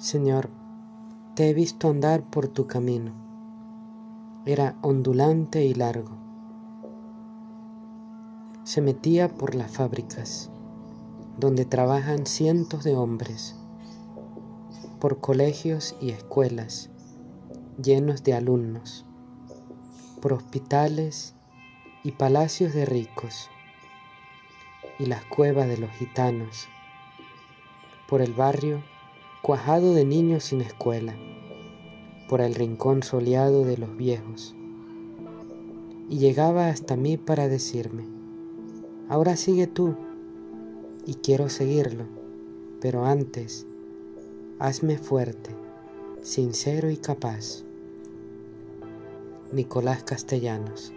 Señor, te he visto andar por tu camino. Era ondulante y largo. Se metía por las fábricas, donde trabajan cientos de hombres, por colegios y escuelas llenos de alumnos, por hospitales y palacios de ricos, y las cuevas de los gitanos, por el barrio cuajado de niños sin escuela, por el rincón soleado de los viejos, y llegaba hasta mí para decirme, ahora sigue tú, y quiero seguirlo, pero antes, hazme fuerte, sincero y capaz. Nicolás Castellanos